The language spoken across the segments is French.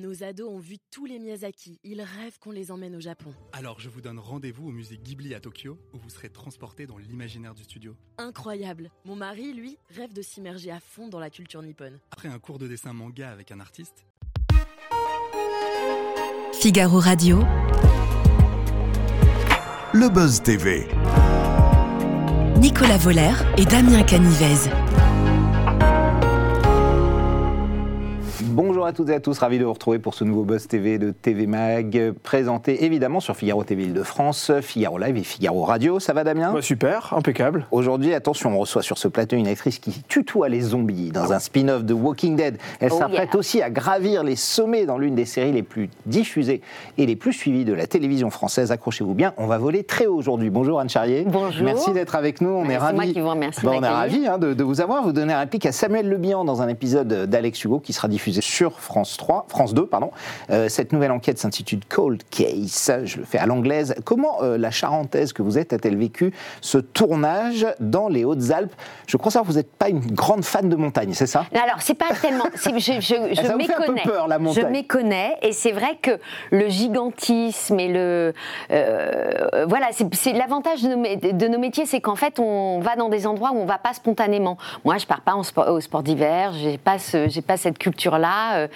Nos ados ont vu tous les Miyazaki. Ils rêvent qu'on les emmène au Japon. Alors je vous donne rendez-vous au musée Ghibli à Tokyo, où vous serez transporté dans l'imaginaire du studio. Incroyable. Mon mari, lui, rêve de s'immerger à fond dans la culture nippone. Après un cours de dessin manga avec un artiste, Figaro Radio. Le Buzz TV. Nicolas Voller et Damien Canivez. Bonjour à toutes et à tous, ravi de vous retrouver pour ce nouveau Buzz TV de TV Mag, présenté évidemment sur Figaro TV Île-de-France, Figaro Live et Figaro Radio. Ça va Damien? Bah, super, impeccable. Aujourd'hui, attention, on reçoit sur ce plateau une actrice qui tutoie les zombies dans un spin-off de Walking Dead. Elle Oh s'apprête aussi à gravir les sommets dans l'une des séries les plus diffusées et les plus suivies de la télévision française. Accrochez-vous bien, on va voler très haut aujourd'hui. Bonjour Anne Charrier. Bonjour. Merci d'être avec nous, on Ouais, est c'est ravis. moi qui vous remercie de Bah, on est ravis hein, de, de vous avoir. Vous donnez un réplique à Samuel Le Bihan dans un épisode d'Alex Hugo qui sera diffusé sur France 3, France 2, pardon. Euh, cette nouvelle enquête s'intitule Cold Case. Je le fais à l'anglaise. Comment euh, la Charentaise que vous êtes a-t-elle vécu ce tournage dans les Hautes-Alpes? Je crois savoir que vous n'êtes pas une grande fan de montagne, c'est ça? Alors, c'est pas tellement. Je, je, je Ça vous fait un peu méconnais. peur, la je montagne. méconnais, et c'est vrai que le gigantisme et le. euh, voilà, c'est l'avantage de, nos mé- de nos métiers, c'est qu'en fait, on va dans des endroits où on va pas spontanément. Moi, je pars pas en sport- au sport d'hiver, j'ai pas, j'ai pas cette culture-là. euh,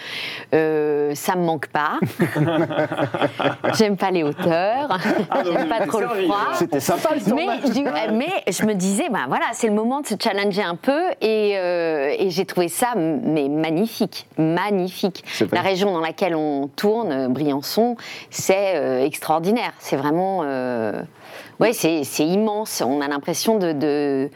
euh, ça me manque pas. J'aime pas les hauteurs. Ah, J'aime pas trop le froid. C'était sympa le Mais je, euh, mais je me disais, ben voilà, c'est le moment de se challenger un peu et, euh, et j'ai trouvé ça mais magnifique, magnifique. La région dans laquelle on tourne, Briançon, c'est extraordinaire. C'est vraiment, euh, ouais, c'est immense. On a l'impression de, de,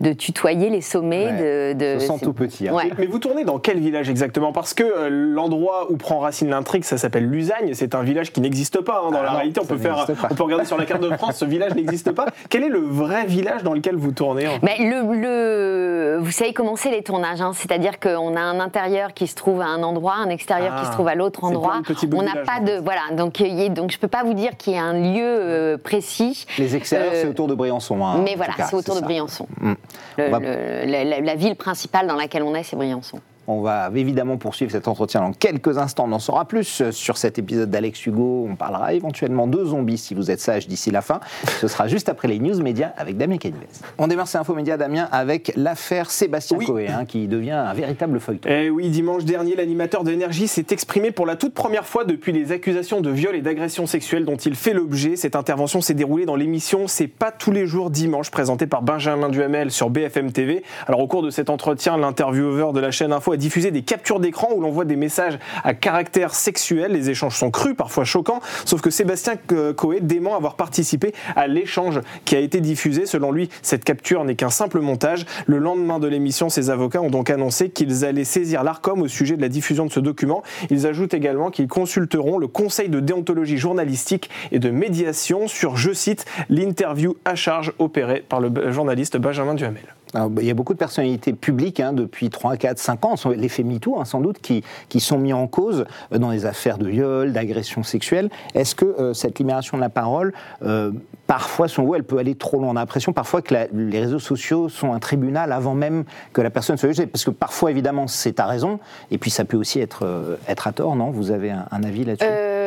de tutoyer les sommets. Ouais. De, de- Je sens c'est- tout petit. hein. Ouais. Mais vous tournez dans quel village exactement? Parce que euh, l'endroit où prend racine l'intrigue, ça s'appelle Lusagne. C'est un village qui n'existe pas. hein. Dans Ah la non, réalité, on peut, faire, pas. on peut regarder sur la carte de France, ce village n'existe pas. Quel est le vrai village dans lequel vous tournez hein Mais le, le- vous savez comment c'est les tournages, hein. c'est-à-dire qu'on a un intérieur qui se trouve à un endroit, un extérieur Ah, qui se trouve à l'autre endroit. On n'a pas en de voilà, donc il y a- donc je peux pas vous dire qu'il y a un lieu euh, précis. Les extérieurs, Euh, c'est autour de Briançon. hein, Mais voilà, c'est autour de ça. Briançon. Mm. Le- On va- le- la, la- la ville principale dans laquelle on est, c'est Briançon. On va évidemment poursuivre cet entretien dans quelques instants. On en saura plus euh, sur cet épisode d'Alex Hugo. On parlera éventuellement de zombies si vous êtes sage d'ici la fin. Ce sera juste après les news médias avec Damien Canivez. On démarre ces infos médias, Damien, avec l'affaire Sébastien Oui. Coé, hein, qui devient un véritable feuilleton. Eh oui, dimanche dernier, l'animateur d'énergie s'est exprimé pour la toute première fois depuis les accusations de viol et d'agression sexuelle dont il fait l'objet. Cette intervention s'est déroulée dans l'émission C'est pas tous les jours dimanche, présentée par Benjamin Duhamel sur BFM TV. Alors au cours de cet entretien, l'intervieweur de la chaîne Info a diffusé des captures d'écran où l'on voit des messages à caractère sexuel. Les échanges sont crus, parfois choquants, sauf que Sébastien Coé dément avoir participé à l'échange qui a été diffusé. Selon lui, cette capture n'est qu'un simple montage. Le lendemain de l'émission, ses avocats ont donc annoncé qu'ils allaient saisir l'ARCOM au sujet de la diffusion de ce document. Ils ajoutent également qu'ils consulteront le Conseil de déontologie journalistique et de médiation sur, je cite, l'interview à charge opérée par le journaliste Benjamin Duhamel. Il y a beaucoup de personnalités publiques hein, depuis 3, 4, 5 ans, l'effet MeToo hein, sans doute, qui, qui sont mis en cause euh, dans les affaires de viol, d'agression sexuelle. Est-ce que euh, cette libération de la parole, euh, parfois, selon vous, elle peut aller trop loin? On a l'impression parfois que la- les réseaux sociaux sont un tribunal avant même que la personne soit jugée. Parce que parfois, évidemment, c'est à raison, et puis ça peut aussi être, euh, être à tort, non? Vous avez un, un avis là-dessus? Euh,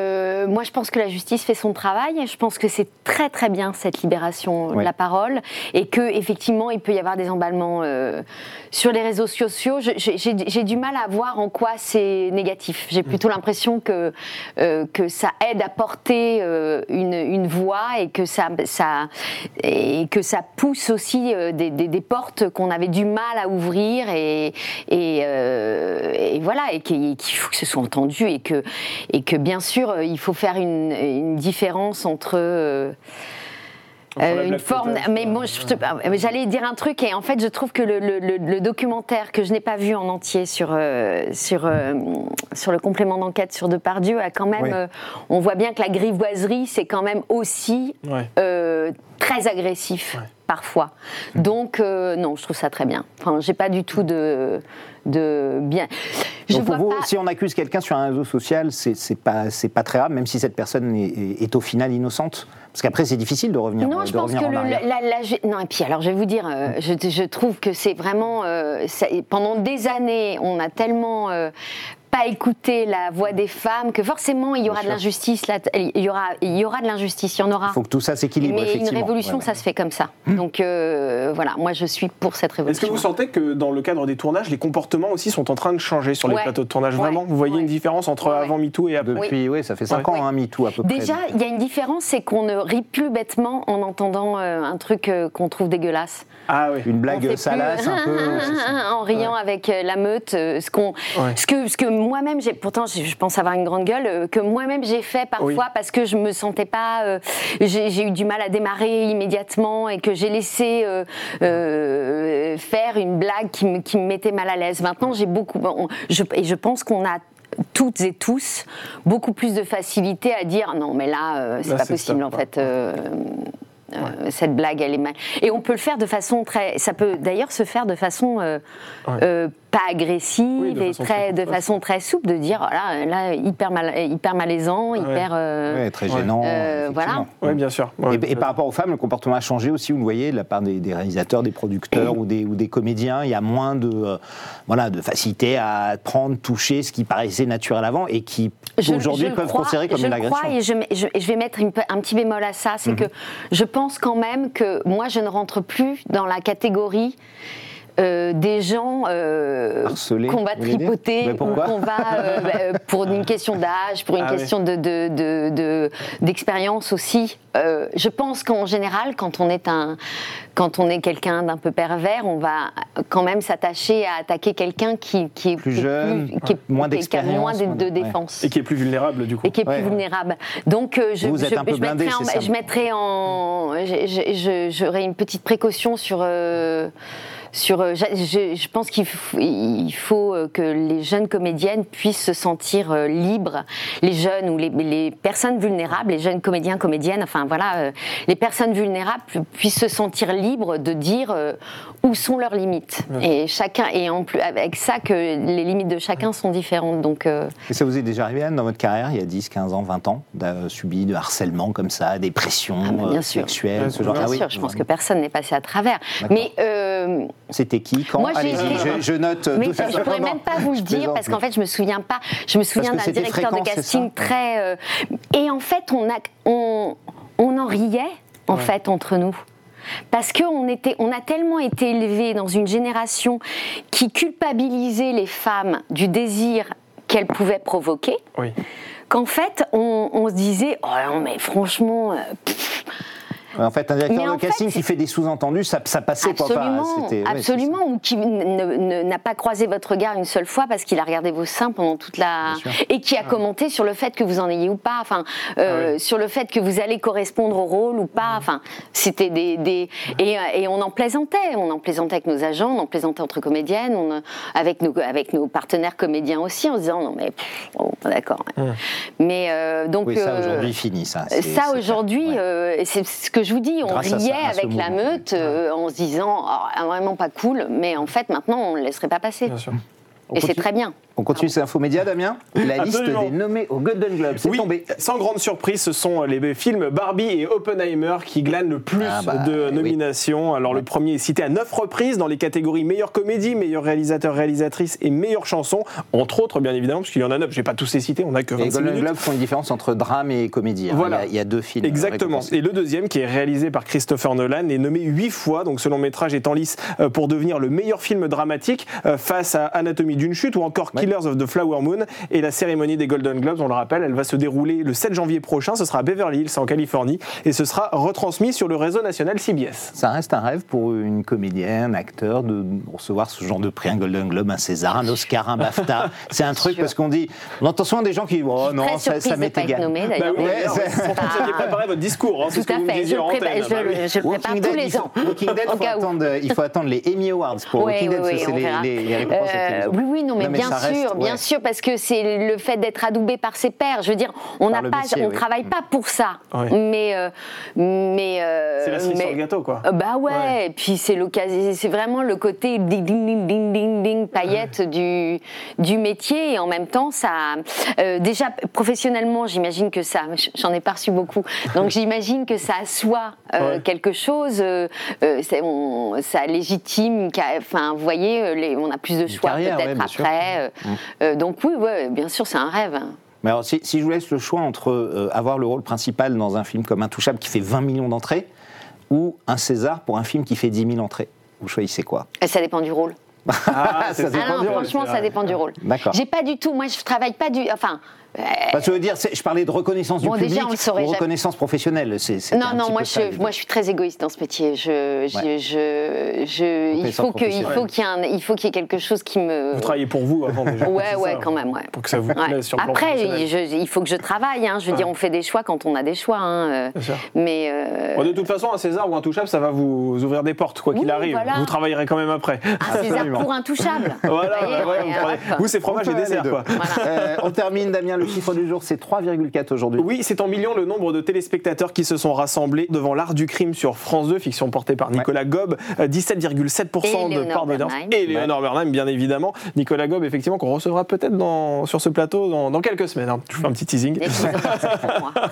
moi, je pense que la justice fait son travail. Je pense que c'est très très bien cette libération Ouais. de la parole et que effectivement, il peut y avoir des emballements euh, sur les réseaux sociaux. J'ai du mal à voir en quoi c'est négatif. J'ai plutôt l'impression que euh, que ça aide à porter euh, une, une voix et que ça ça et que ça pousse aussi euh, des, des- des portes qu'on avait du mal à ouvrir et et, euh, et voilà et qu'il faut que ce soit entendu et que et que bien sûr euh, il faut faire une, une différence entre euh, euh, une forme, mais mais j'allais dire un truc et en fait, je trouve que le, le- le- le documentaire que je n'ai pas vu en entier sur euh, sur euh, sur le complément d'enquête sur Depardieu a quand même, on voit bien que la grivoiserie c'est quand même aussi Ouais. très agressif parfois. Donc euh, non, je trouve ça très bien. Enfin, j'ai pas du tout de de bien. Je Donc pour vous, pas. si on accuse quelqu'un sur un réseau social, c'est pas, pas très grave, même si cette personne est, au final innocente Parce qu'après, c'est difficile de revenir, Non, de je pense que en le, arrière. la, la- la- non et puis alors je vais vous dire, euh, je, je trouve que c'est vraiment euh, ça- pendant des années on a tellement euh, pas écouter la voix des femmes, que forcément il y aura de l'injustice, là, il y aura, il y aura de l'injustice, il y en aura. Il faut que tout ça s'équilibre, Mais une révolution, Ouais, ouais. ça se fait comme ça. Donc euh, voilà, moi je suis pour cette Est-ce que révolution. vous sentez que dans le cadre des tournages, les comportements aussi sont en train de changer sur les Ouais. plateaux de tournage? Ouais. Vraiment, vous voyez Ouais. une différence entre avant MeToo et après? Depuis, oui, ça fait 5 Ouais. ans, hein, MeToo à peu près. Déjà, il y a une différence, c'est qu'on ne rit plus bêtement en entendant euh, un truc euh, qu'on trouve dégueulasse. Ah oui. Une blague salace, un peu. en riant avec euh, la meute, euh, ce qu'on, Ouais. ce que, ce que moi-même j'ai, pourtant je pense avoir une grande gueule, euh, que moi-même j'ai fait parfois Oui. parce que je me sentais pas, euh, j'ai, j'ai eu du mal à démarrer immédiatement et que j'ai laissé euh, euh, faire une blague qui me, qui me mettait mal à l'aise. Maintenant j'ai beaucoup, je, et je pense qu'on a toutes et tous beaucoup plus de facilité à dire non mais là euh, c'est Là, pas c'est possible stop, en fait. euh, euh, cette blague, elle est mal. Et on peut le faire de façon très. Ça peut d'ailleurs se faire de façon euh, Ouais. Pas agressive Oui, de et façon très, très de façon très souple, de dire voilà, là hyper mal, hyper malaisant, hyper. euh, Ouais, très gênant. Euh, voilà. Oui, bien sûr. Ouais. Et, et par rapport aux femmes, le comportement a changé aussi, vous le voyez, de la part des, des réalisateurs, des producteurs ou, des, ou des comédiens. Il y a moins de, euh, voilà, de facilité à prendre, toucher ce qui paraissait naturel avant et qui aujourd'hui peuvent crois, considérer comme je une agression. crois et je, vais mettre une un petit bémol à ça, c'est Mhm. que je pense quand même que moi je ne rentre plus dans la catégorie euh, des gens euh, Harcelés, qu'on va tripoter qu'on va euh, bah, euh, pour une question d'âge, pour une Ah oui. question de de- de- de- d'expérience aussi. Euh, je pense qu'en général, quand on est un quand on est quelqu'un d'un peu pervers, on va quand même s'attacher à attaquer quelqu'un qui, qui est Plus qui est jeune, qui est- moins qui a moins d'expérience, de, moins de de- ouais. défense Et qui est plus vulnérable du coup. et qui est plus Ouais. vulnérable. Donc euh, je, Vous êtes je, peu blindé, mettrai en, ça. je mettrai en, je- j'aurai une petite précaution sur. Sur, euh, je, pense qu'il faut, euh, que les jeunes comédiennes puissent se sentir euh, libres, les jeunes ou les, les personnes vulnérables, les jeunes comédiens, comédiennes, enfin voilà, les personnes vulnérables pu- puissent se sentir libres de dire où sont leurs limites. Et chacun, et en plus avec ça que les limites de chacun sont différentes. Donc Et ça vous est déjà arrivé, Anne, dans votre carrière, il y a 10, 15 ans, 20 ans, d'avoir subi de harcèlement comme ça, des pressions Ah bah, bien euh, sûr. sexuelles, ce genre bien Bien Ah oui, sûr, je pense que personne n'est passé à travers. Mais, euh, C'était qui Quand Moi, je, je note. mais ça. je pourrais même pas vous le dire parce qu'en fait, je me souviens pas. Je me souviens d'un directeur de fréquent, casting très. euh, et en fait, on, a, on, on en riait en fait entre nous. Parce qu'on était, on a tellement été élevés dans une génération qui culpabilisait les femmes du désir qu'elles pouvaient provoquer, Oui. qu'en fait, on, on se disait, oh non, mais franchement, euh, pff, En fait, un directeur de casting fait- qui fait des sous-entendus, ça, ça passait quoi. Absolument, c'était- ouais, absolument, ou qui n'a pas croisé votre regard une seule fois parce qu'il a regardé vos seins pendant toute la et qui a commenté sur le fait que vous en ayez ou pas, enfin euh, Ah oui. sur le fait que vous allez correspondre au rôle ou pas, enfin c'était des, des et, euh, et on en plaisantait, on en plaisantait avec nos agents, on en plaisantait entre comédiennes, on, euh, avec nos avec nos partenaires comédiens aussi en se disant non mais oh, d'accord, mais euh, donc Oui, ça euh, aujourd'hui fini, ça. Ça aujourd'hui, c'est ce que je vous dis, on Grâce à ça, riait avec la mouvement. meute euh, en se disant Oh, vraiment pas cool, mais en fait maintenant on ne le laisserait pas passer. Bien sûr. Et c'est très bien. On continue ces infos médias, Damien La liste des nommés au Golden Globe, c'est Oui, tombé. sans grande surprise, ce sont les films Barbie et Oppenheimer qui glanent le plus Ah bah, de oui. nominations. Alors le premier est cité à neuf reprises dans les catégories meilleure comédie, meilleur réalisateur, réalisatrice et meilleure chanson, entre autres bien évidemment, parce qu'il y en a neuf. Je vais pas tous les citer, on a que Les 26 Golden minutes. Globes font une différence entre drame et comédie. hein. Voilà. Il, y a, il y a deux films. Exactement. Et le deuxième, qui est réalisé par Christopher Nolan, est nommé huit fois, donc ce long métrage est en lice euh, pour devenir le meilleur film dramatique euh, face à Anatomie d'une chute ou encore Ouais. Killers of the Flower Moon. Et la cérémonie des Golden Globes, on le rappelle, elle va se dérouler le 7 janvier prochain. Ce sera à Beverly Hills, en Californie, et ce sera retransmis sur le réseau national CBS. Ça reste un rêve pour une comédienne, un acteur, de recevoir ce genre de prix, un Golden Globe, un César, un Oscar, un BAFTA. C'est un truc parce qu'on dit, on entend souvent des gens qui disent, oh non, ça, ça m'est égal. nommé Bah d'ailleurs. oui, Ouais, d'ailleurs, c'est- pourtant, vous aviez préparé votre discours, hein, c'est ce Tout que à vous me fait, je en antenne. je, Bah oui. le- je le prépare Walking tous Dead, les il faut, ans. Walking Dead, Au faut cas où. attendre, il faut attendre les Emmy Awards pour Ouais, Walking Dead, c'est les, les, les récompenses Euh, oui, oui, non, mais, bien ça reste, sûr, bien ouais. sûr, parce que c'est le fait d'être adoubé par ses pairs. Je veux dire, on n'a pas, métier, on oui. travaille pas pour ça, Ouais. mais euh, mais euh, C'est la cerise mais- sur le gâteau, quoi. Euh, Bah ouais, Ouais. et puis c'est l'occasion, c'est vraiment le côté ding ding ding ding ding ding paillette du du métier et en même temps ça, euh, déjà professionnellement, j'imagine que ça, j'en ai pas reçu beaucoup, donc j'imagine que ça assoit euh, Ouais. quelque chose, on- ça légitime, enfin vous voyez, les- on a plus de choix peut-être après, euh, donc oui, ouais, bien sûr, c'est un rêve. Mais alors, si, si je vous laisse le choix entre euh, avoir le rôle principal dans un film comme Intouchable qui fait 20 millions d'entrées ou un César pour un film qui fait 10 000 entrées, vous choisissez quoi? Et ça dépend du rôle. Ah, Ça dépend Ah non, du franchement, ça dépend du rôle. D'accord. J'ai pas du tout, moi je travaille pas du. Enfin, Parce que je veux dire, je parlais de reconnaissance Bon, du déjà, public on le saurait ou jamais. reconnaissance professionnelle. non, non, moi ça, je, moi je suis très égoïste dans ce métier. Je, je, Ouais. je, je- il faut qu'il y ait un, il faut qu'il y ait quelque chose qui me. Vous travaillez pour vous avant déjà. Ouais, ouais, ça, quand même, ouais. Pour que ça vous Ouais. plaise sur le Après, il faut que je travaille. hein. Je veux Ouais. dire, on fait des choix quand on a des choix. hein, euh. Mais euh, Bon, de toute façon, un César ou un touchable, ça va vous ouvrir des portes, quoi qu'il arrive. voilà. Vous travaillerez quand même après. un César Absolument. pour intouchable. Voilà, voyez, ouais, ouais, et vous, prenez- hop. vous, c'est fromage On et dessert, quoi. Euh, on termine, Damien. Le chiffre du jour, c'est 3,4 aujourd'hui. Oui, c'est en millions le nombre de téléspectateurs qui se sont rassemblés devant l'art du crime sur France 2, fiction portée par Nicolas Gob, euh, 17,7% Et de Léonore part d'audience. Et Léonore Bernheim, bien évidemment. Nicolas Gob, effectivement, qu'on recevra peut-être dans- sur ce plateau dans, dans quelques semaines. hein. Je vous fais un petit teasing.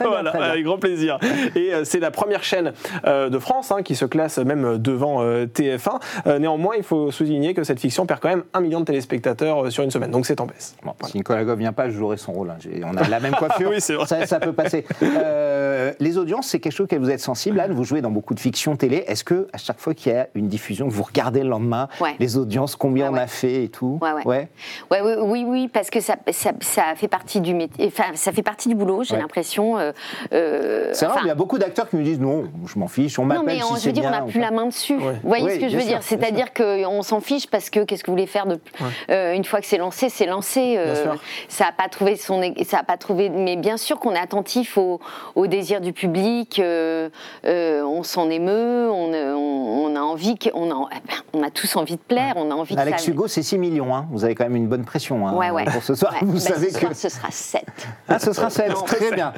Voilà, avec grand plaisir. Et euh, c'est la première chaîne euh, de France hein, qui se classe même devant euh, TF1. Euh, néanmoins, il faut souligner que cette fiction perd quand même un million de téléspectateurs euh, sur une semaine, donc c'est en baisse. Bon, Si Nicolas Gove vient pas, je jouerai son rôle. hein. On a la même coiffure. Oui, c'est vrai. Ça, ça peut passer. Euh, les audiences, c'est quelque chose que vous êtes sensible. Anne, vous jouez dans beaucoup de fiction télé. Est-ce que à chaque fois qu'il y a une diffusion, vous regardez le lendemain Ouais. les audiences, combien Ouais, on ouais. a fait et tout Ouais, ouais. Ouais, oui, oui, oui, parce que ça, ça, ça fait partie du métier, enfin, ça fait partie du boulot. J'ai Ouais. l'impression. euh, euh, C'est vrai, il y a beaucoup d'acteurs qui me disent non, je m'en fiche, on Non, m'appelle si on- je veux dire, on n'a plus la main dessus. Ouais. Vous voyez Oui, ce que je veux sûr, dire C'est-à-dire qu'on s'en fiche parce que qu'est-ce que vous voulez faire de euh, une fois que c'est lancé, c'est lancé. euh, ça n'a pas trouvé son, ça a pas trouvé. Mais bien sûr qu'on est attentif au, au désir du public. euh, euh, on s'en émeut. On, on, on a envie, que- on a, eh ben, on a tous envie de plaire. On a envie Alex que ça. Hugo, c'est 6 millions. hein. Vous avez quand même une bonne pression hein, Ouais, ouais. pour ce soir. Ouais. Vous Bah, savez ce que soir, ce sera 7. ah, ce sera 7. Non, Très bien.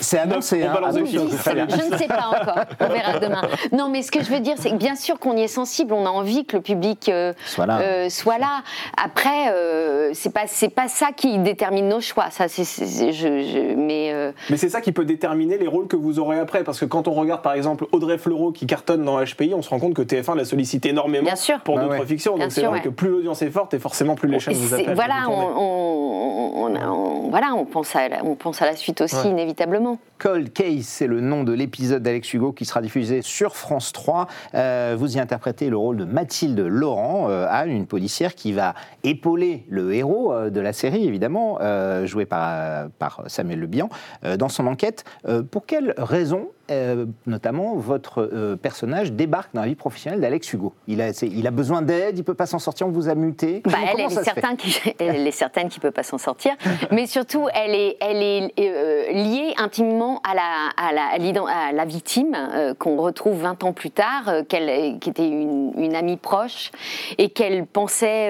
C'est- annoncé. Hein. Je ne sais pas encore. On verra demain. Non, mais ce que je veux dire, c'est que bien sûr qu'on y est sensible. On a envie que le public euh, Soit là. euh, soit là. Après, euh, c'est pas c'est pas ça qui détermine nos choix. Ça, c'est c'est- je, je- mais euh, Mais c'est ça qui peut déterminer les rôles que vous aurez après. Parce que quand on regarde par exemple Audrey Fleurot qui cartonne dans HPI, on se rend compte que TF1 la sollicite énormément Bien sûr. pour Bah d'autres ouais. fictions. Bien Donc c'est sûr, vrai ouais. que plus l'audience est forte et forcément plus les chaînes vous appellent. voilà, vous on, tourner. on- on- on- voilà, on pense à la, on pense à la suite aussi Ouais. inévitablement. Cold Case, c'est le nom de l'épisode d'Alex Hugo qui sera diffusé sur France 3. Euh, vous y interprétez le rôle de Mathilde Laurent, euh, Anne, une policière qui va épauler le héros euh, de la série, évidemment, euh, joué par, par Samuel Le Bihan, euh, dans son enquête. Euh, pour quelles raisons, euh, notamment, votre euh, personnage débarque dans la vie professionnelle d'Alex Hugo. Il a, c'est- il a besoin d'aide, il ne peut pas s'en sortir, on vous a muté. Bah, elle, est qui, elle est certaine qu'il ne peut pas s'en sortir, mais surtout elle est, elle est euh, liée intimement à la, à la, à l'ident- à la victime qu'on retrouve 20 ans plus tard, qu'elle, qui était une, une amie proche et qu'elle pensait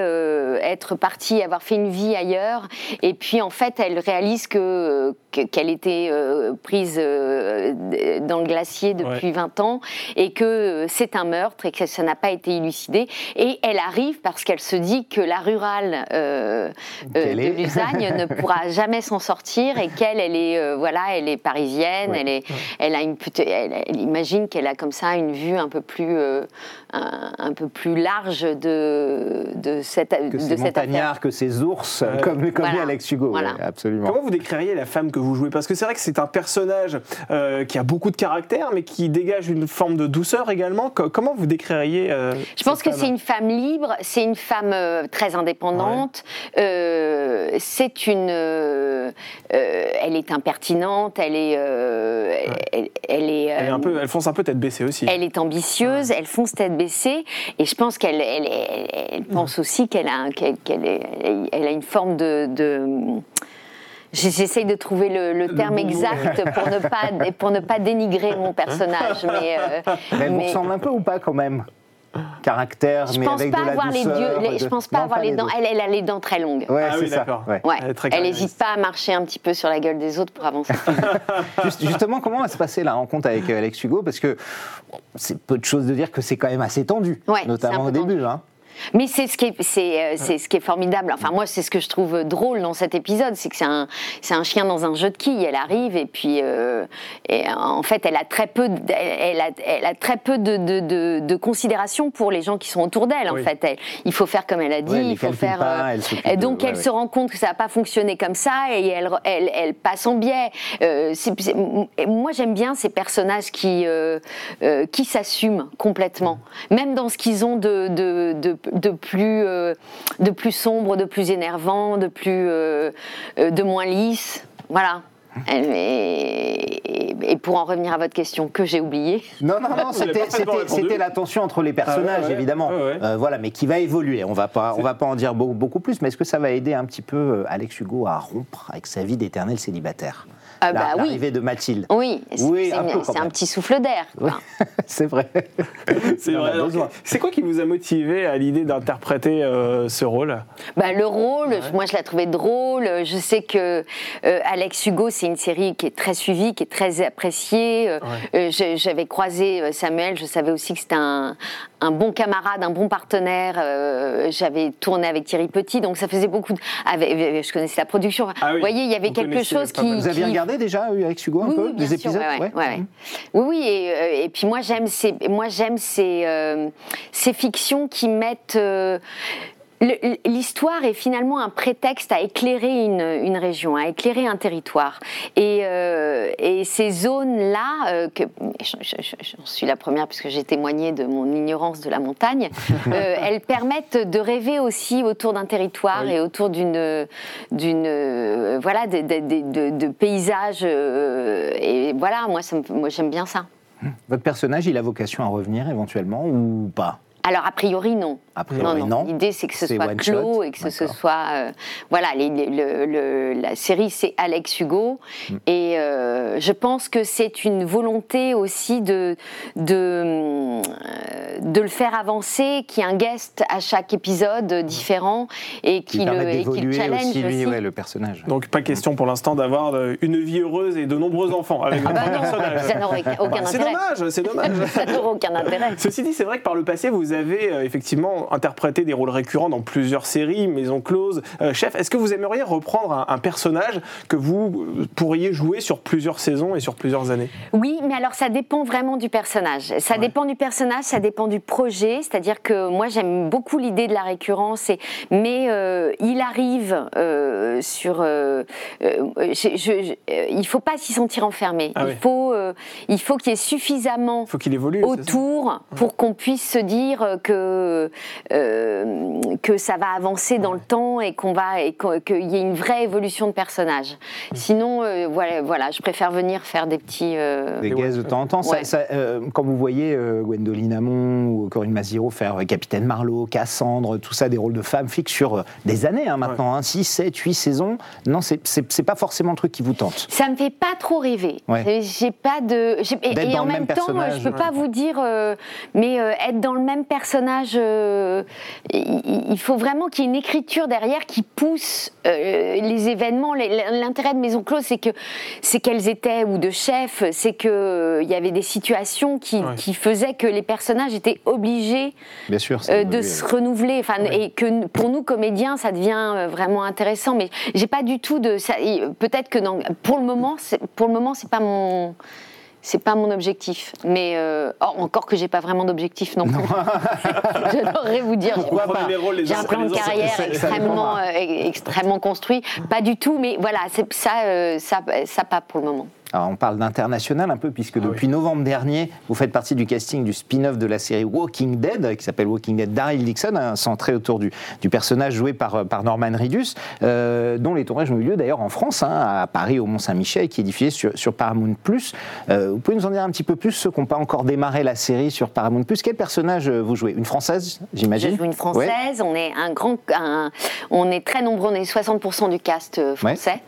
être partie, avoir fait une vie ailleurs, et puis en fait elle réalise que, que- qu'elle était prise euh, dans le glacier depuis Ouais. 20 ans et que euh, c'est un meurtre et que ça n'a pas été élucidé. Et elle arrive parce qu'elle se dit que la rurale euh, euh, de. Lusagne ne pourra jamais s'en sortir et qu'elle, elle est, euh, voilà, elle est parisienne, Ouais. elle, est, elle, a une, elle, elle imagine qu'elle a comme ça une vue un peu plus, euh, un, un peu plus large de, de cette, que de ces cette affaire. montagnards, que ces ours, comme, comme Voilà. dit Alex Hugo, Voilà. ouais, absolument. Comment vous décririez la femme que vous jouez? Parce que c'est vrai que c'est un personnage euh, qui a beaucoup de caractère, mais qui dégage une forme de douceur également. Co- comment vous décririez euh, Je pense que c'est une femme libre, c'est une femme euh, très indépendante, euh, c'est une, elle est impertinente, elle est, euh, elle, elle est, Elle, est un peu, elle fonce un peu tête baissée aussi. elle est ambitieuse, elle fonce tête baissée, et je pense qu'elle elle, elle- elle pense aussi qu'elle a, une forme de. de J'essaye de trouver le, le terme bon exact pour ne pas pour ne pas dénigrer mon personnage, mais, euh, Mais elle vous mais- ressemble un peu ou pas quand même? Caractère, je mais pense avec pas de la avoir les je pense pas Non, avoir les dents. Elle, elle a les dents très longues. Ouais, Ah c'est oui, ça. d'accord. ouais. Ouais. Elle n'hésite pas à marcher un petit peu sur la gueule des autres pour avancer. Juste- justement, comment va se passer la rencontre avec euh, Alex Hugo? Parce que c'est peu de choses de dire que c'est quand même assez tendu, notamment au début. hein. Mais c'est ce qui est, c'est, euh, c'est ce qui est formidable. Enfin, moi, c'est ce que je trouve drôle dans cet épisode, c'est que c'est un, c'est un chien dans un jeu de quilles. Elle arrive et puis, euh, et en fait, elle a très peu, de- elle a, elle a très peu de, de, de- de considération pour les gens qui sont autour d'elle. En Oui. fait, Elle- il faut faire comme elle a dit, Ouais, il faut faire. pas, euh, elle donc, ouais, elle ouais. se rend compte que ça n'a pas fonctionné comme ça et elle, elle, elle passe en biais. Euh, moi, j'aime bien ces personnages qui, euh, euh, qui s'assument complètement, même dans ce qu'ils ont de, euh, de plus sombre, de plus énervant, de plus, euh, euh, de moins lisse. Voilà. Et, pour en revenir à votre question que j'ai oubliée, Non, non, non, c'était, la tension entre les personnages, Ah ouais, ouais. évidemment. Ouais. Euh, voilà, mais qui va évoluer. On va pas, on va pas en dire beaucoup, beaucoup plus, mais est-ce que ça va aider un petit peu euh, Alex Hugo à rompre avec sa vie d'éternel célibataire? Ah La- bah oui. L'arrivée de Mathilde. oui, c'est Oui, un petit souffle d'air. C'est vrai. C'est vrai. C'est quoi qui vous a motivé à l'idée d'interpréter euh, ce rôle? Bah, le rôle, moi je l'ai trouvé drôle. Je sais que euh, Alex Hugo, c'est une série qui est très suivie, qui est très appréciée. Euh, euh, J'avais croisé euh, Samuel, je savais aussi que c'était un, un bon camarade, un bon partenaire. Euh, J'avais tourné avec Thierry Petit, donc ça faisait beaucoup. De... avec- je connaissais la production. Ah oui, Vous voyez, il y avait quelque chose qui. Vous aviez qui- regardé déjà Alex Hugo un oui, peu oui, des épisodes ouais, Ouais. Oui, oui, et, et puis moi j'aime ces, moi j'aime ces, euh, ces fictions qui mettent. L'histoire est finalement un prétexte à éclairer une, une région, à éclairer un territoire. Et, euh, et ces zones-là, euh, que j'en suis la première puisque j'ai témoigné de mon ignorance de la montagne, euh, elles permettent de rêver aussi autour d'un territoire Oui. et autour d'une, d'une, voilà, de, de- de- de- de paysages. et voilà, moi, ça me- moi j'aime bien ça. Votre personnage, il a vocation à revenir éventuellement ou pas? Alors, a priori, non. A priori, non. L'idée, c'est que ce C'est soit clos shot. et que ce, soit. euh, voilà, les- les- le- le- la série, c'est Alex Hugo. Mm. Et euh, je pense que c'est une volonté aussi de, de, euh, de le faire avancer, qu'il y ait un guest à chaque épisode différent et Qui qui, le, qui le challenge aussi, lui, aussi. ouais, le personnage. Donc pas question pour l'instant d'avoir une vie heureuse et de nombreux enfants avec Ah bah non, personnage. ça n'aurait aucun Bah, c'est intérêt. dommage, c'est dommage. Ça n'aurait aucun intérêt. Ceci dit, c'est vrai que par le passé, vous avez euh, effectivement interprété des rôles récurrents dans plusieurs séries, Maison Close, euh, Chef. Est-ce que vous aimeriez reprendre un, un personnage que vous euh, pourriez jouer sur plusieurs saisons et sur plusieurs années? Oui, mais alors ça dépend vraiment du personnage. Ça dépend du personnage, ça dépend du projet. C'est-à-dire que moi j'aime beaucoup l'idée de la récurrence, et, mais euh, il arrive euh, sur. je- je- je- il faut pas s'y sentir enfermé. Ah il oui. faut, il faut qu'il y ait suffisamment faut qu'il évolue. autour pour qu'on puisse se dire que euh, que ça va avancer dans le temps et qu'on va et qu'il y ait une vraie évolution de personnage. Sinon, euh, voilà, voilà, je préfère venir faire des petits. euh, Des guests de temps en temps. Ça- Ouais. ça, euh, quand vous voyez euh, Gwendoline Amon ou Corinne Maziro faire euh, Capitaine Marlowe, Cassandre, tout ça, des rôles de femmes fixes sur euh, des années hein, maintenant, 6, 7, 8 saisons, non, c'est pas forcément le truc qui vous tente. Ça me fait pas trop rêver. Ouais. J'ai- pas de. Et, en même même temps, je peux pas vous dire, euh, mais euh, être dans le même personnage, euh, il, faut vraiment qu'il y ait une écriture derrière qui pousse euh, les événements. L'intérêt de Maison Close, c'est que c'est qu'elles étaient ou de chefs, c'est que euh, il y avait des situations qui, Ouais. qui faisaient que les personnages étaient obligés Bien sûr. euh, de se renouveler. Enfin, et que pour nous comédiens, ça devient vraiment intéressant. Mais j'ai pas du tout de. Peut-être que dans, pour le moment, pour le moment, c'est pas mon. C'est pas mon objectif, mais euh, oh, encore que j'ai pas vraiment d'objectif non plus. J'adorerais vous dire. j'ai- Pourquoi pas les un plan de carrière ça- extrêmement, euh, extrêmement construit. Pas du tout, mais voilà, c'est ça, euh, ça, ça pas pour le moment. Alors, on parle d'international un peu, puisque Ah depuis novembre dernier, vous faites partie du casting du spin-off de la série Walking Dead, qui s'appelle Walking Dead Daryl Dixon, hein, centré autour du, du personnage joué par, euh, par Norman Reedus, euh, dont les tournages ont eu lieu d'ailleurs en France, hein, à Paris, au Mont-Saint-Michel, qui est diffusé sur, sur Paramount+. Euh, vous pouvez nous en dire un petit peu plus, ceux qui n'ont pas encore démarré la série sur Paramount+. Quel personnage euh, vous jouez? Une Française, j'imagine? Je joue une française, Ouais. on est un grand, un- on est très nombreux, on est 60% du cast français,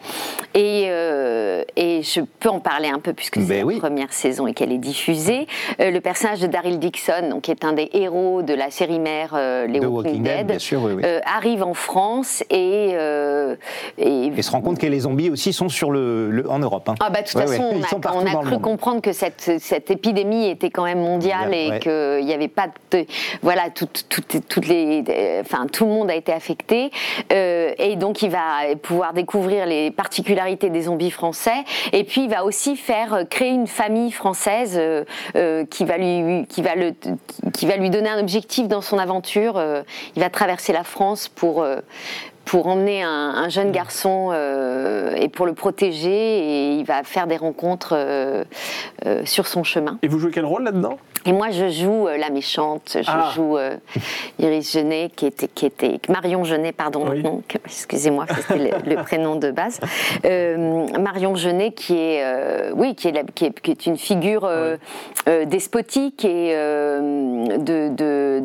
et, euh, et je peux en parler un peu puisque c'est Ben la oui. première saison et qu'elle est diffusée. Euh, le personnage de Daryl Dixon, donc, qui est un des héros de la série mère euh, Les The Walking, Dead, bien sûr, oui, oui. euh, arrive en France et, euh, et Et se rend compte que les zombies aussi sont sur le, le- en Europe. hein. ah bah de toute Ouais, façon, ouais. on a- on cru comprendre que cette, cette épidémie était quand même mondiale et ouais. qu'il n'y avait pas de, voilà tout, tout- toutes les, enfin tout le monde a été affecté et donc il va pouvoir découvrir les particularités des zombies français et puis il va aussi faire euh, créer une famille française euh, euh, qui va lui qui va lui donner un objectif dans son aventure. Il va traverser la France pour pour emmener un, un jeune garçon euh, et pour le protéger et il va faire des rencontres euh, euh, sur son chemin. Et vous jouez quel rôle là-dedans? Et moi je joue la méchante, je Ah. joue Iris Genet qui était, qui était Marion Genet pardon, Oui. excusez-moi c'était le, le prénom de base. Marion Genet qui est oui qui est, la- qui est, qui est une figure despotique et de, de,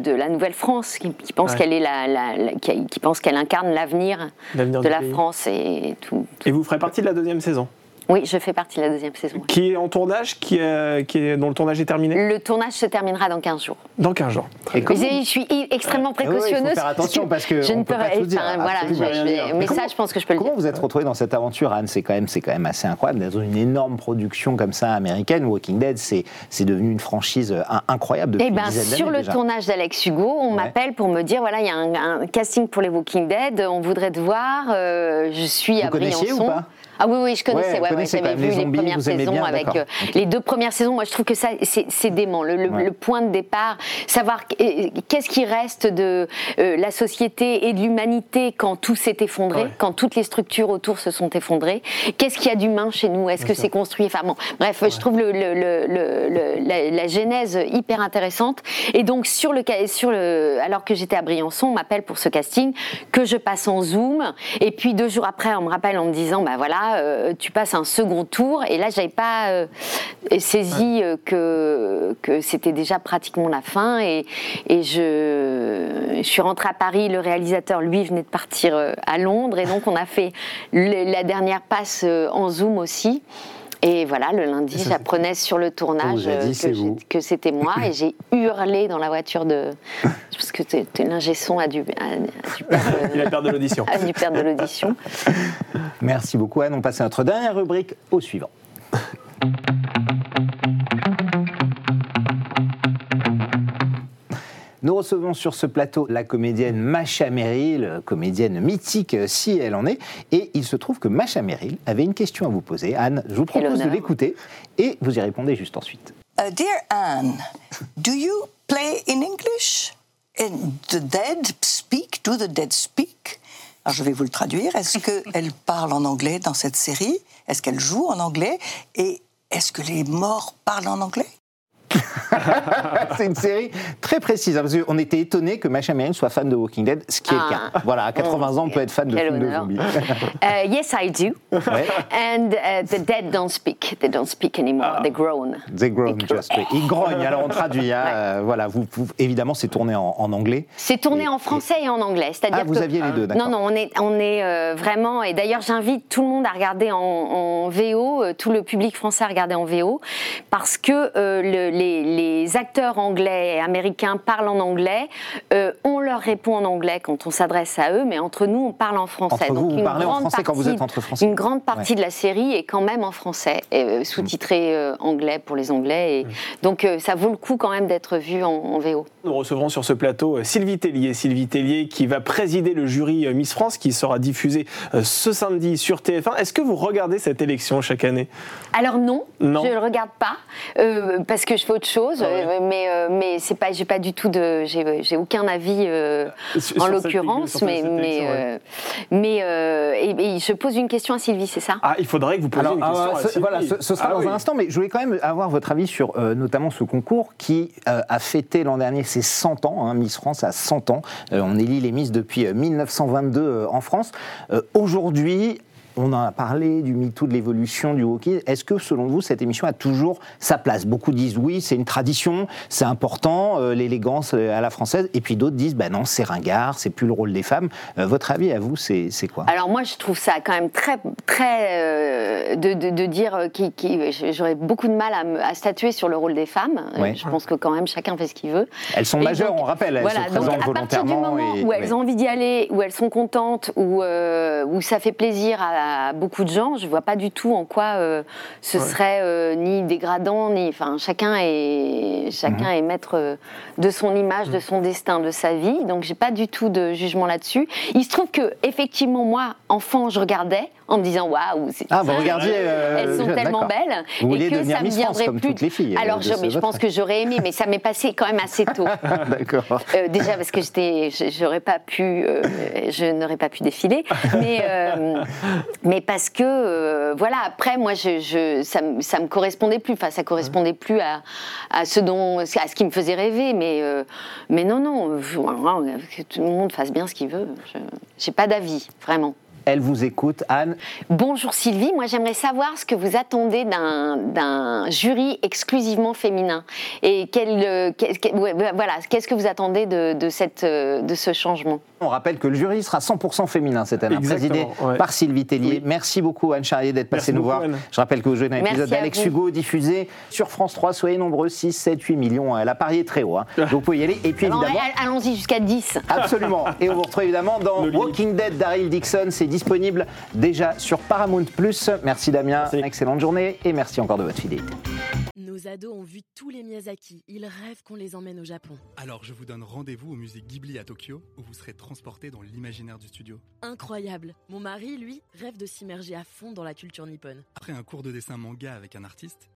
de la Nouvelle-France qui, qui pense Ouais. qu'elle est la, la- la- qui, qui pense qu'elle incarne l'avenir de la pays. France et tout. Et vous ferez partie de la deuxième saison Oui, je fais partie de la deuxième saison. Qui est en tournage, qui est, qui est, dont le tournage est terminé Le tournage se terminera dans 15 jours. Dans 15 jours. Très Et bien. comment- Mais je suis i- extrêmement Eh oui, il faut précautionneuse. faire attention parce que je on ne peux pas tout dire, enfin, voilà, je- je vais- Mais mais comment- ça, je pense que je peux le Comment dire. vous êtes retrouvé dans cette aventure, Anne? C'est quand même, c'est quand même assez incroyable d'être dans une énorme production comme ça américaine. Walking Dead, c'est, c'est devenu une franchise euh, in- incroyable depuis Eh une ben, dizaine sur le déjà. tournage d'Alex Hugo, on Ouais. m'appelle pour me dire voilà, il y a un, un casting pour les Walking Dead, on voudrait te voir. euh, je suis à connaissiez ou Briançon. pas? Ah oui, oui, je Ouais, connaissais. vous Ouais, ouais, connaissez J'avais vu les premières saisons bien, avec euh, les deux premières saisons. Moi, je trouve que ça, c'est dément. Le, le- Ouais. le point de départ, savoir qu- qu'est-ce qui reste de euh, la société et de l'humanité quand tout s'est effondré, Ouais. quand toutes les structures autour se sont effondrées. Qu'est-ce qu'il y a d'humain chez nous? Est-ce que c'est construit? Enfin bon, bref, je trouve le, la, la genèse hyper intéressante. Et donc sur le sur le, alors que j'étais à Briançon, on m'appelle pour ce casting que je passe en zoom. Et puis deux jours après, on me rappelle en me disant, bah voilà, euh, tu passes un second tour. Et là, j'avais pas euh, saisi euh, que que c'était déjà pratiquement la fin. Et, et je, je suis rentrée à Paris. Le réalisateur, lui, venait de partir à Londres. Et donc, on a fait le- la dernière passe en Zoom aussi. Et voilà, le lundi, j'apprenais sur le tournage dit, euh, que, c'était moi. Et j'ai hurlé dans la voiture de. Parce que t'es- t'es- l'ingé son a dû, a, a dû perdre, Il a perdu l'audition. a dû perdre de l'audition. Merci beaucoup, Anne. On passe à notre dernière rubrique, au suivant. Nous recevons sur ce plateau la comédienne Macha Merrill, comédienne mythique euh, si elle en est. Et il se trouve que Macha Merrill avait une question à vous poser. Anne, je vous propose de l'écouter et vous y répondez juste ensuite. Uh, dear Anne, do you play in English? And the dead speak? Do the dead speak? Alors je vais vous le traduire. Est-ce qu'elle parle en anglais dans cette série? Est-ce qu'elle joue en anglais? Et est-ce que les morts parlent en anglais? C'est une série très précise, hein, parce qu'on était étonné que Macha Merrill soit fan de Walking Dead, ce qui est Ah. le cas. Voilà, à 80 ans, on peut être fan de films de zombies. Uh, yes, I do. Ouais. And uh, the dead don't speak. They don't speak anymore. They groan. They groan just. oui. Ils grognent, alors on traduit. hein, euh, voilà, vous, vous- évidemment, c'est tourné en, en anglais. C'est tourné Et- en français et, en anglais. C'est-à-dire Ah, vous que- aviez les deux, d'accord. Non, non, on est, on est euh, vraiment. Et d'ailleurs, j'invite tout le monde à regarder en, en VO, euh, tout le public français à regarder en VO, parce que euh, le- les, les acteurs anglais et américains parlent en anglais. euh, on leur répond en anglais quand on s'adresse à eux, mais entre nous, on parle en français. Entre vous, parlez en grande français quand vous partie- êtes entre Français. Une grande partie de la série est quand même en français, et, euh, sous-titrée euh, anglais pour les Anglais. Et, Donc, euh, ça vaut le coup quand même d'être vu en, en VO. Nous recevrons sur ce plateau Sylvie Tellier. Sylvie Tellier qui va présider le jury Miss France qui sera diffusé ce samedi sur TF1. Est-ce que vous regardez cette élection chaque année? Alors non, Non. je le regarde pas euh, parce que je fais autre chose. Ah ouais. euh, mais euh, mais c'est pas, j'ai pas du tout de, j'ai j'ai aucun avis euh, en l'occurrence. Mais mais euh, mais euh, et, et je pose une question à Sylvie, c'est ça? Ah, il faudrait que vous posiez Alors, une question alors, à Sylvie. voilà, ce, ce sera Ah dans oui. un instant, mais je voulais quand même avoir votre avis sur euh, notamment ce concours qui euh, a fêté l'an dernier ses 100 ans. hein, Miss France a 100 ans. Euh, on élit les Miss depuis euh, 1922 euh, en France. Euh, Aujourd'hui, on en a parlé du MeToo, de l'évolution du hockey. Est-ce que, selon vous, cette émission a toujours sa place? Beaucoup disent oui, c'est une tradition, c'est important, euh, l'élégance euh, à la française. Et puis d'autres disent, bah non, c'est ringard, c'est plus le rôle des femmes. Euh, votre avis à vous, c'est quoi? Alors moi, je trouve ça quand même très, très, euh, de, de- de dire qui, qui- j'aurais beaucoup de mal à, statuer sur le rôle des femmes. Ouais. Je pense que quand même chacun fait ce qu'il veut. Elles sont Et majeures, donc, on rappelle, elles voilà, se donc présentent à partir du moment et- où elles ouais. ont envie d'y aller, où elles sont contentes, où, où ça fait plaisir à, à beaucoup de gens, je vois pas du tout en quoi euh, ce serait euh, ni dégradant, ni. Enfin, chacun est, chacun est maître euh, de son image, de son destin, de sa vie. Donc, j'ai pas du tout de jugement là-dessus. Il se trouve que, effectivement, moi, enfant, je regardais en me disant waouh, c'est- Ah, vous regardiez. euh, elles sont jeune, tellement belles Vous et que ça me viendrait comme plus. toutes les filles, euh, Alors, de je, mais je pense que j'aurais aimé, mais ça m'est passé quand même assez tôt. D'accord. Euh, déjà parce que j'étais, j'aurais pas pu, euh, je n'aurais pas pu défiler, mais euh, mais parce que euh, voilà. Après, moi, je, je- ça, ça me correspondait plus. Enfin, ça correspondait plus à, à ce dont, à ce qui me faisait rêver. Mais euh, mais non, non, je- que tout le monde fasse bien ce qu'il veut. Je- J'ai pas d'avis, vraiment. Elle vous écoute, Anne. Bonjour Sylvie, moi j'aimerais savoir ce que vous attendez d'un jury exclusivement féminin et quel, euh, quel- quel- ouais, voilà, qu'est-ce que vous attendez de, de cette, euh, de ce changement? On rappelle que le jury sera 100% féminin cette année, Exactement, présidé ouais. par Sylvie Tellier. Oui. Merci beaucoup Anne Charrier d'être Merci passée nous voir. Anne. Je rappelle que vous jouez dans l'épisode d'Alex. Hugo diffusé sur France 3. Soyez nombreux, 6, 7, 8 millions. Elle a parié très haut. hein. Donc vous pouvez y aller. Et puis Alors, évidemment... all- Allons-y jusqu'à 10. Absolument. Et on vous retrouve évidemment dans. Walking Dead d'Ariel Dixon. C'est disponible déjà sur Paramount+. Merci Damien, Merci. excellente journée et merci encore de votre fidélité. Nos ados ont vu tous les Miyazaki. Ils rêvent qu'on les emmène au Japon. Alors je vous donne rendez-vous au musée Ghibli à Tokyo, où vous serez transporté dans l'imaginaire du studio. Incroyable. Mon mari, lui, rêve de s'immerger à fond dans la culture nippone. Après un cours de dessin manga avec un artiste,